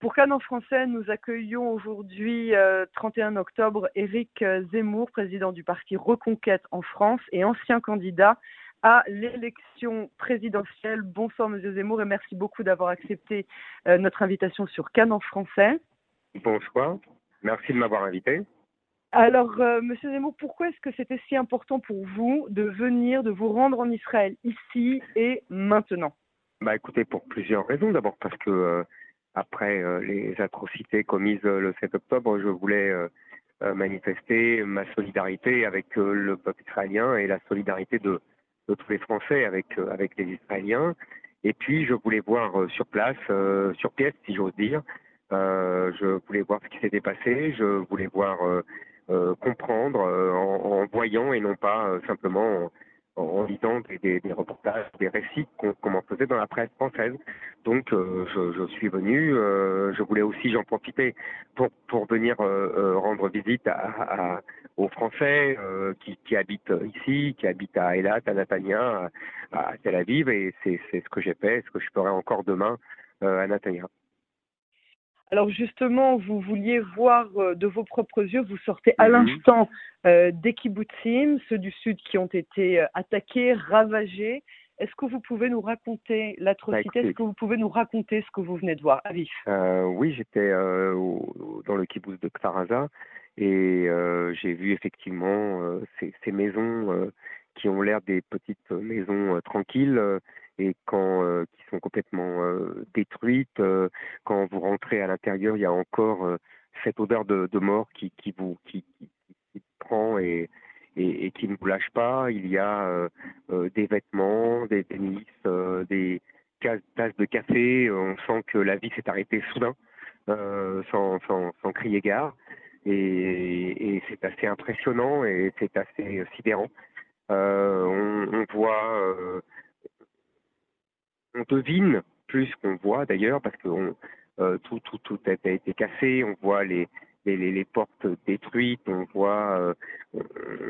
Pour Cannes en français, nous accueillons aujourd'hui, 31 octobre, Éric Zemmour, président du parti Reconquête en France et ancien candidat à l'élection présidentielle. Bonsoir, Monsieur Zemmour, et merci beaucoup d'avoir accepté notre invitation sur Cannes en français. Bonsoir, merci de m'avoir invité. Alors, euh, Monsieur Zemmour, pourquoi est-ce que c'était si important pour vous de venir, de vous rendre en Israël ici et maintenant? Bah, écoutez, pour plusieurs raisons. D'abord parce que euh, après euh, les atrocités commises le 7 octobre, je voulais manifester ma solidarité avec le peuple israélien et la solidarité de, tous les Français avec les Israéliens. Et puis, je voulais voir sur place, sur pièce, si j'ose dire. je voulais voir ce qui s'était passé. Je voulais voir euh, comprendre euh, en, en, voyant et non pas euh, simplement en, lisant des, des, des, reportages, des récits qu'on m'en faisait dans la presse française. Donc je, je, suis venu, je voulais aussi, j'en profiter pour, pour venir rendre visite à, à, aux Français qui, qui, habitent ici, qui habitent à Eilat, à Natania, à, à Tel Aviv, et c'est ce que j'ai fait, ce que je ferai encore demain à Natania. Alors justement, vous vouliez voir euh, de vos propres yeux, vous sortez à mhm. l'instant euh, des kibbutzim, ceux du sud qui ont été euh, attaqués, ravagés. Est-ce que vous pouvez nous raconter l'atrocité? Est-ce que vous pouvez nous raconter ce que vous venez de voir? À euh, Oui, j'étais euh, dans le kibbutz de Ktaraza et euh, j'ai vu effectivement ces, ces, maisons qui ont l'air des petites maisons tranquilles et quand euh, qui sont complètement euh, détruites. Euh, quand vous rentrez à l'intérieur, il y a encore cette odeur de, de, mort qui, qui vous qui, qui, prend et, et, et, qui ne vous lâche pas. Il y a des vêtements, des tennis, des tasses de café. On sent que la vie s'est arrêtée soudain, sans, sans, sans crier gare. Et, et c'est assez impressionnant et c'est assez sidérant. Euh, on, on, voit on devine plus qu'on voit d'ailleurs, parce que euh, tout, tout, tout a été cassé, on voit les, les, les, portes détruites, on voit, euh,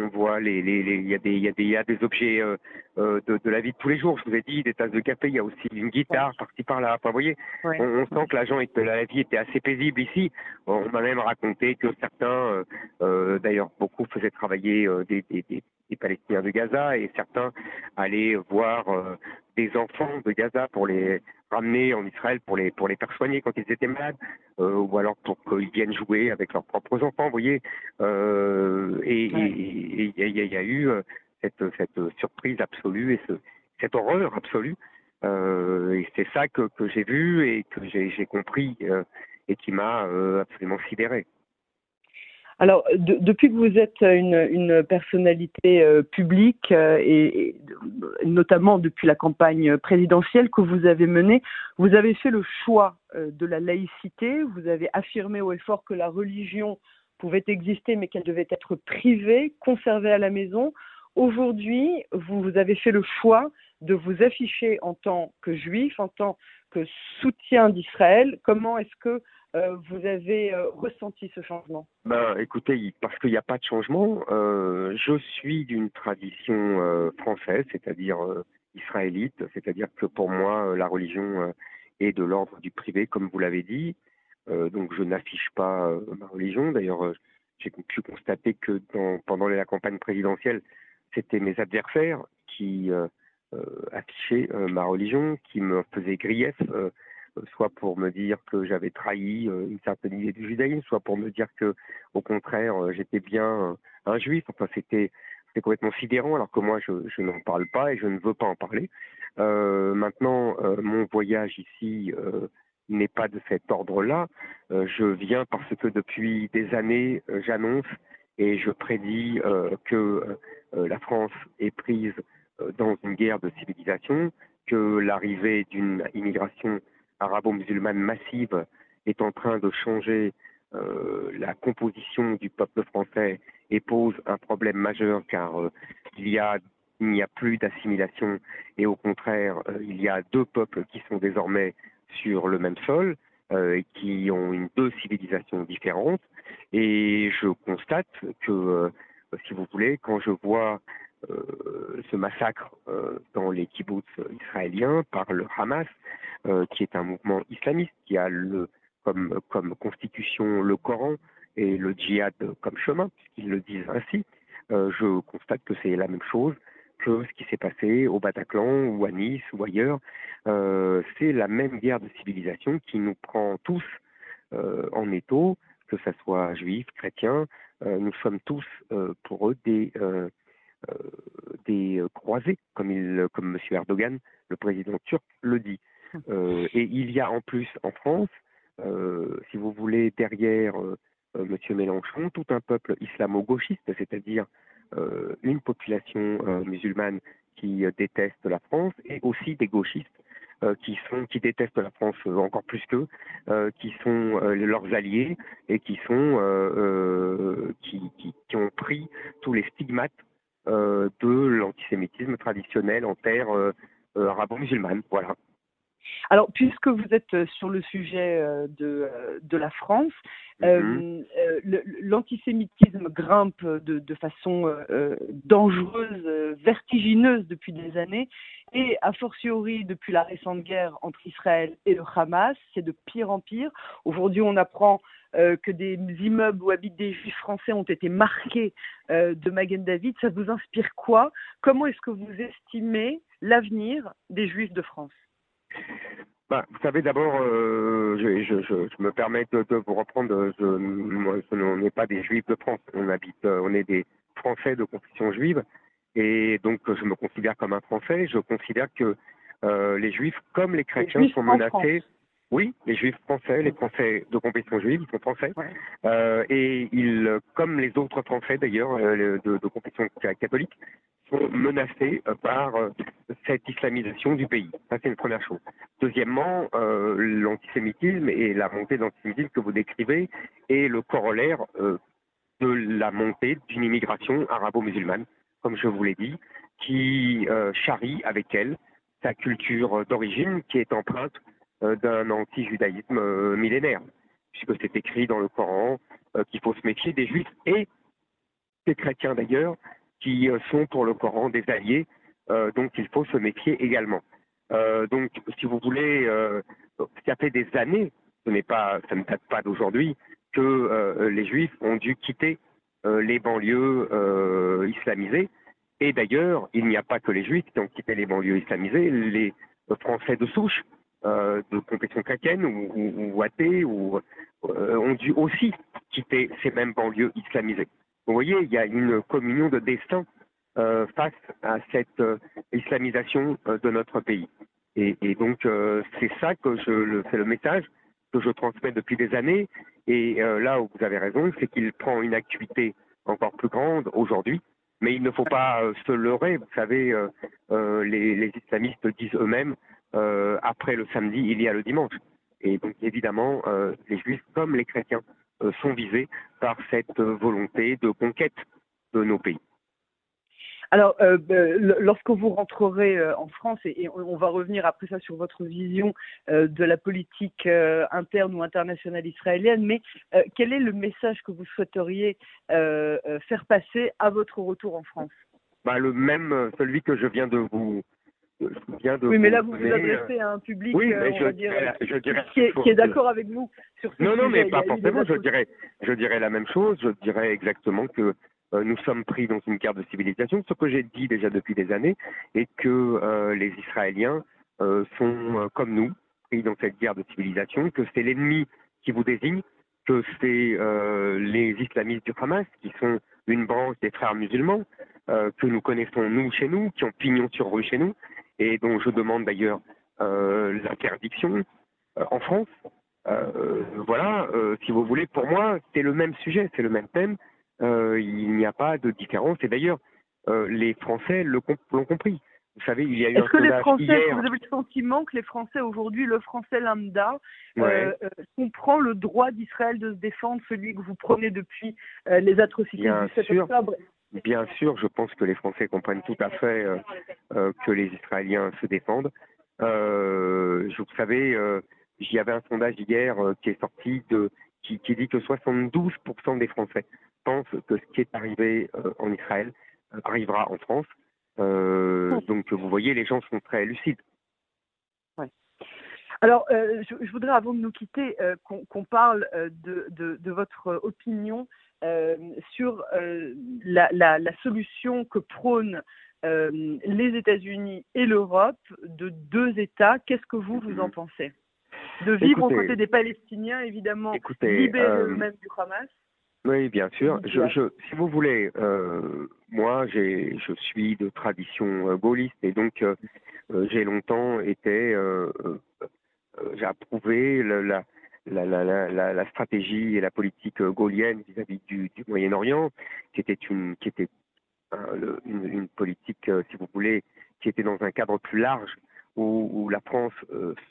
on voit les, les, il y a des, il y a des, il y a des objets euh, euh, de, de, la vie de tous les jours. Je vous ai dit des tasses de café, il y a aussi une guitare par-ci par-là. Enfin, vous voyez, on, on, sent que l'agent et la vie était assez paisible ici. On m'a même raconté que certains, euh, d'ailleurs beaucoup faisaient travailler des, des, des, des, Palestiniens de Gaza et certains allaient voir des enfants de Gaza pour les ramener en Israël pour les pour les faire soigner quand ils étaient malades, euh, ou alors pour qu'ils viennent jouer avec leurs propres enfants, vous voyez. Euh, et il y, y, a eu euh, cette cette surprise absolue et ce, cette horreur absolue. Euh, et c'est ça que, que j'ai vu et que j'ai compris et qui m'a absolument sidéré. Alors, de, depuis que vous êtes une, personnalité euh, publique euh, et, et, notamment depuis la campagne présidentielle que vous avez menée, vous avez fait le choix euh, de la laïcité. Vous avez affirmé au effort que la religion pouvait exister, mais qu'elle devait être privée, conservée à la maison. Aujourd'hui, vous, avez fait le choix de vous afficher en tant que juif, en tant que soutien d'Israël. Comment est-ce que euh, vous avez euh, ressenti ce changement? Ben, Écoutez, parce qu'il n'y a pas de changement, euh, je suis d'une tradition française, c'est-à-dire israélite, c'est-à-dire que pour moi, la religion est de l'ordre du privé, comme vous l'avez dit. donc je n'affiche pas ma religion. D'ailleurs, j'ai pu constater que pendant la campagne présidentielle, c'était mes adversaires qui affichaient ma religion, qui me faisaient grief soit pour me dire que j'avais trahi euh, une certaine idée du judaïsme, soit pour me dire que, au contraire, euh, j'étais bien euh, un juif. Enfin, c'était complètement sidérant, alors que moi, je, je n'en parle pas et je ne veux pas en parler. Euh, maintenant, euh, mon voyage ici euh, n'est pas de cet ordre-là. je viens parce que depuis des années, j'annonce et je prédis que la France est prise dans une guerre de civilisation, que l'arrivée d'une immigration arabo-musulmane massive est en train de changer euh, la composition du peuple français et pose un problème majeur car euh, il y a il n'y a plus d'assimilation et au contraire euh, il y a deux peuples qui sont désormais sur le même sol euh, et qui ont une deux civilisations différentes. Et je constate que euh, si vous voulez quand je vois euh, ce massacre dans les kibbutz israéliens par le Hamas, qui est un mouvement islamiste qui a le comme, comme constitution le Coran et le djihad comme chemin, puisqu'ils le disent ainsi, je constate que c'est la même chose que ce qui s'est passé au Bataclan ou à Nice ou ailleurs. c'est la même guerre de civilisation qui nous prend tous en étau, que ce soit juifs, chrétiens. Nous sommes tous pour eux des des croisés, comme, il, comme M. Erdogan, le président turc, le dit. Euh, et il y a en plus en France, euh, si vous voulez, derrière euh, M. Mélenchon, tout un peuple islamo-gauchiste, c'est-à-dire une population musulmane qui déteste la France et aussi des gauchistes qui sont qui détestent la France encore plus qu'eux, qui sont leurs alliés et qui sont qui, qui, ont pris tous les stigmates de l'antisémitisme traditionnel en terre arabo-musulmane. Voilà. Alors, puisque vous êtes euh, sur le sujet euh, de, euh, de la France, mhm. l'antisémitisme grimpe de, de façon dangereuse, vertigineuse depuis des années, et a fortiori depuis la récente guerre entre Israël et le Hamas, c'est de pire en pire. Aujourd'hui, on apprend que des immeubles où habitent des juifs français ont été marqués de Magen David. Ça vous inspire quoi? Comment est-ce que vous estimez l'avenir des juifs de France? Bah, vous savez, d'abord, euh, je, je, je, me permets de, vous reprendre. Je, on n'est pas des Juifs de France. On habite, euh, on est des Français de confession juive, et donc je me considère comme un Français. Je considère que euh, les Juifs, comme les chrétiens, sont menacés. Oui, les Juifs français, les Français de confession juive, ils sont français, euh, et ils, comme les autres Français d'ailleurs de, de confession catholique, sont menacés euh, par euh, cette islamisation du pays. Ça, c'est une première chose. Deuxièmement, euh, l'antisémitisme et la montée de l'antisémitisme que vous décrivez est le corollaire de la montée d'une immigration arabo-musulmane, comme je vous l'ai dit, qui charrie avec elle sa culture d'origine qui est empreinte d'un anti-judaïsme millénaire, puisque c'est écrit dans le Coran qu'il faut se méfier des juifs et des chrétiens d'ailleurs, qui euh, sont pour le Coran des alliés, euh, donc il faut se méfier également. Euh, donc, si vous voulez, ça fait des années, ce n'est pas, ça ne date pas d'aujourd'hui, que les Juifs ont dû quitter les banlieues islamisées. Et d'ailleurs, il n'y a pas que les Juifs qui ont quitté les banlieues islamisées, les Français de souche, de confession chrétienne ou, ou, athées, ou, ont dû aussi quitter ces mêmes banlieues islamisées. Vous voyez, il y a une communion de destin euh, face à cette euh, islamisation euh, de notre pays. Et, donc, c'est ça que je, c'est le message que je transmets depuis des années. Et là où vous avez raison, c'est qu'il prend une acuité encore plus grande aujourd'hui. Mais il ne faut pas se leurrer. Vous savez, les, les, islamistes disent eux-mêmes, après le samedi, il y a le dimanche. Et donc, évidemment, les juifs comme les chrétiens euh, sont visés par cette volonté de conquête de nos pays. Alors, euh, euh, lorsque vous rentrerez en France, et, on va revenir après ça sur votre vision de la politique interne ou internationale israélienne, mais quel est le message que vous souhaiteriez faire passer à votre retour en France? Bah, Le même, celui que je viens de vous oui, mais là, vous vous adressez à un public qui est, d'accord avec vous sur ce Non, non, mais pas forcément. Je dirais, je dirais la même chose. Je dirais exactement que euh, nous sommes pris dans une guerre de civilisation, ce que j'ai dit déjà depuis des années, et que euh, les Israéliens euh, sont comme nous, pris dans cette guerre de civilisation, que c'est l'ennemi qui vous désigne, que c'est les islamistes du Hamas, qui sont une branche des frères musulmans, que nous connaissons nous chez nous, qui ont pignon sur rue chez nous, et dont je demande d'ailleurs euh, l'interdiction euh, en France. Euh, voilà, si vous voulez, pour moi, c'est le même sujet, c'est le même thème. il n'y a pas de différence. Et d'ailleurs, les Français l'ont compris. Vous savez, il y a eu Est-ce que les Français, vous avez le sentiment que les Français aujourd'hui, le Français lambda, comprend le droit d'Israël de se défendre, celui que vous prenez depuis les atrocités du 7 octobre Bien sûr, je pense que les Français comprennent tout à fait euh, euh, que les Israéliens se défendent. Euh, vous savez, euh, j'y avait un sondage hier qui est sorti de, qui, qui, dit que 72% des Français pensent que ce qui est arrivé en Israël arrivera en France. donc vous voyez, les gens sont très lucides. Alors, je, voudrais, avant de nous quitter, qu'on parle de, de, votre opinion sur la, la, la, solution que prônent les États-Unis et l'Europe de deux États. Qu'est-ce que vous, vous en pensez? De vivre aux côtés des Palestiniens, évidemment, libérés eux-mêmes du Hamas? oui, bien sûr. Je, si vous voulez, euh, moi, je suis de tradition euh, gaulliste et donc euh, j'ai longtemps été, j'ai approuvé la, la, la, la, stratégie et la politique gaulienne vis-à-vis du, du Moyen-Orient, qui était une, qui était une, une, politique, si vous voulez, qui était dans un cadre plus large où, où la France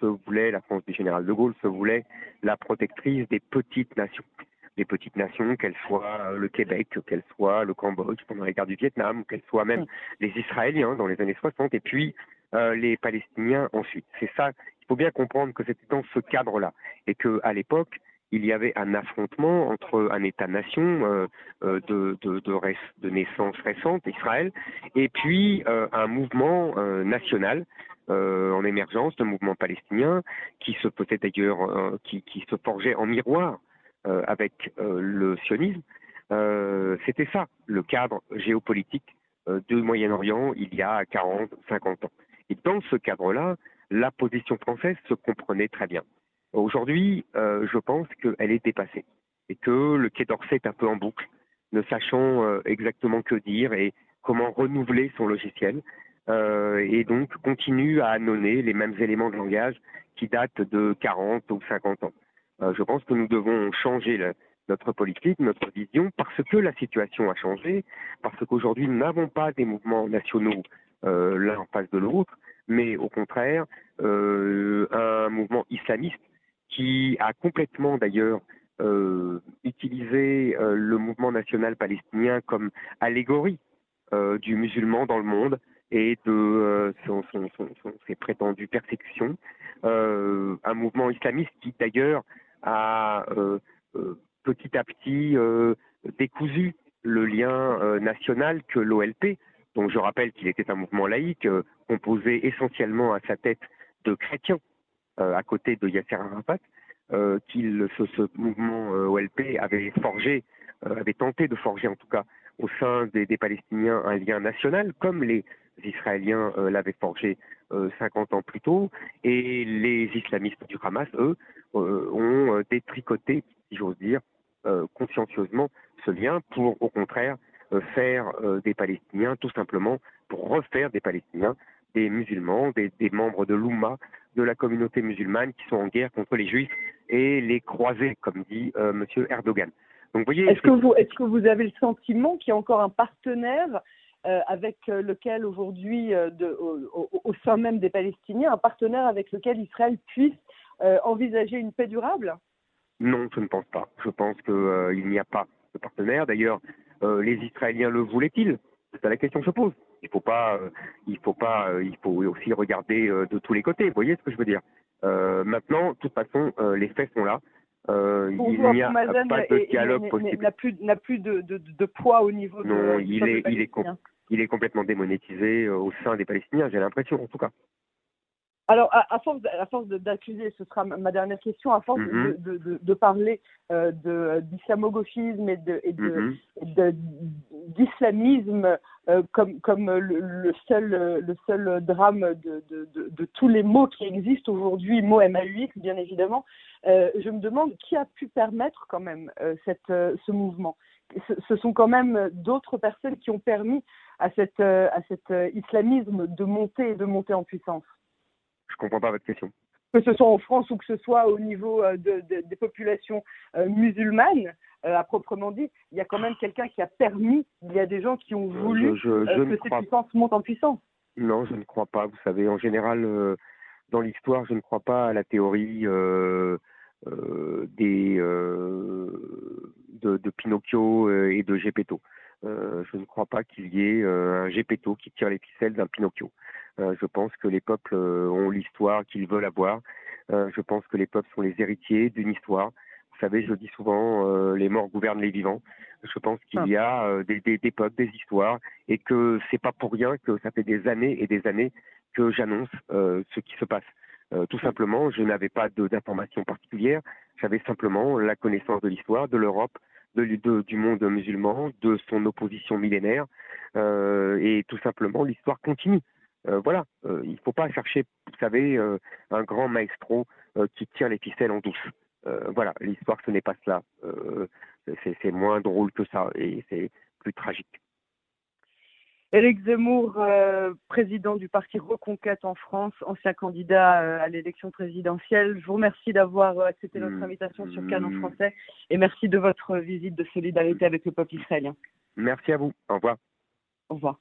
se voulait, la France du général de Gaulle se voulait la protectrice des petites nations des petites nations, qu'elles soient euh, le Québec, qu'elles soient le Cambodge pendant la guerre du Vietnam, qu'elles soient même les Israéliens dans les années 60, et puis euh, les Palestiniens ensuite. C'est ça, il faut bien comprendre que c'était dans ce cadre-là, et que à l'époque, il y avait un affrontement entre un État-nation euh, euh de, de, de, de, naissance récente, Israël, et puis euh, un mouvement euh, national en émergence, un mouvement palestinien, qui se peut d'ailleurs, qui, qui, se forgeait en miroir euh, avec euh, le sionisme, euh, c'était ça, le cadre géopolitique du Moyen-Orient il y a 40, 50 ans. Et dans ce cadre-là, la position française se comprenait très bien. Aujourd'hui, je pense qu'elle est dépassée et que le Quai d'Orsay est un peu en boucle, ne sachant exactement que dire et comment renouveler son logiciel, et donc continue à annoncer les mêmes éléments de langage qui datent de 40 ou 50 ans. Euh, je pense que nous devons changer notre politique, notre vision, parce que la situation a changé, parce qu'aujourd'hui nous n'avons pas des mouvements nationaux euh, l'un en face de l'autre, mais au contraire euh, un mouvement islamiste qui a complètement d'ailleurs euh, utilisé euh, le mouvement national palestinien comme allégorie euh, du musulman dans le monde et de son, son, son, ses prétendues persécutions. un mouvement islamiste qui d'ailleurs a euh, euh, petit à petit euh, décousu le lien national que l'OLP, dont je rappelle qu'il était un mouvement laïque, composé essentiellement à sa tête de chrétiens, à côté de Yasser Arafat, qu'il ce, ce, mouvement OLP avait forgé, avait tenté de forger en tout cas au sein des, des Palestiniens un lien national, comme les Israéliens l'avaient forgé 50 ans plus tôt, et les islamistes du Hamas, eux, euh, ont euh, détricoté, si j'ose dire, euh, consciencieusement ce lien pour, au contraire, faire des Palestiniens, tout simplement, pour refaire des Palestiniens des musulmans, des, des membres de l'Oumma, de la communauté musulmane qui sont en guerre contre les juifs et les croisés, comme dit euh, Monsieur Erdogan. Donc, voyez, est-ce que vous est-ce que vous avez le sentiment qu'il y a encore un partenaire euh, avec lequel aujourd'hui, euh, au, au, sein même des Palestiniens, un partenaire avec lequel Israël puisse euh, envisager une paix durable? Non, je ne pense pas. Je pense qu'il euh, n'y a pas de partenaire. D'ailleurs, euh, les Israéliens le voulaient-ils? C'est la question que je pose. Il faut pas, il faut pas, il faut aussi regarder de tous les côtés. Vous voyez ce que je veux dire? Maintenant, de toute façon, les faits sont là. il n'y a pas de dialogue possible. N'a plus, n'a plus de, de, de, poids au niveau non, il est, il est, il est complètement démonétisé au sein des Palestiniens. J'ai l'impression, en tout cas. Alors, à, force, à force d'accuser, ce sera ma dernière question, à force de, de, de, de, parler euh, d'islamo-gauchisme et de, et de, mm-hmm. d'islamisme euh, comme, comme le, le, seul, le seul drame de, de, de, tous les mots qui existent aujourd'hui, mots MAUX bien évidemment, euh, je me demande qui a pu permettre quand même euh, cette, euh, ce mouvement. Ce, ce, sont quand même d'autres personnes qui ont permis à, cette, à cet islamisme de monter et de monter en puissance. Je comprends pas votre question. Que ce soit en France ou que ce soit au niveau euh, de, de, des populations euh, musulmanes, euh, à proprement dit, il y a quand même quelqu'un qui a permis, il y a des gens qui ont voulu je, je, je que ces puissances montent en puissance. Non, je ne crois pas. Vous savez, en général, dans l'histoire, je ne crois pas à la théorie euh, euh, des, euh, de, de, Pinocchio et de Gepetto. je ne crois pas qu'il y ait un Gepetto qui tire les ficelles d'un Pinocchio. Euh, je pense que les peuples euh, ont l'histoire qu'ils veulent avoir. Euh, je pense que les peuples sont les héritiers d'une histoire. Vous savez, je dis souvent, les morts gouvernent les vivants. Je pense qu'il y a des, des, des, peuples, des histoires, et que c'est pas pour rien que ça fait des années et des années que j'annonce ce qui se passe. tout simplement, je n'avais pas d'informations particulières. J'avais simplement la connaissance de l'histoire, de l'Europe, de, du monde musulman, de son opposition millénaire, euh, et tout simplement l'histoire continue. Euh, voilà, euh, il ne faut pas chercher, vous savez, un grand maestro qui tire les ficelles en douce. Voilà, l'histoire ce n'est pas cela. c'est moins drôle que ça et c'est plus tragique. Éric Zemmour, euh, président du parti Reconquête en France, ancien candidat euh, à l'élection présidentielle. Je vous remercie d'avoir euh, accepté notre mmh. invitation sur Canon mmh. français et merci de votre visite de solidarité avec le peuple israélien. Merci à vous. Au revoir. Au revoir.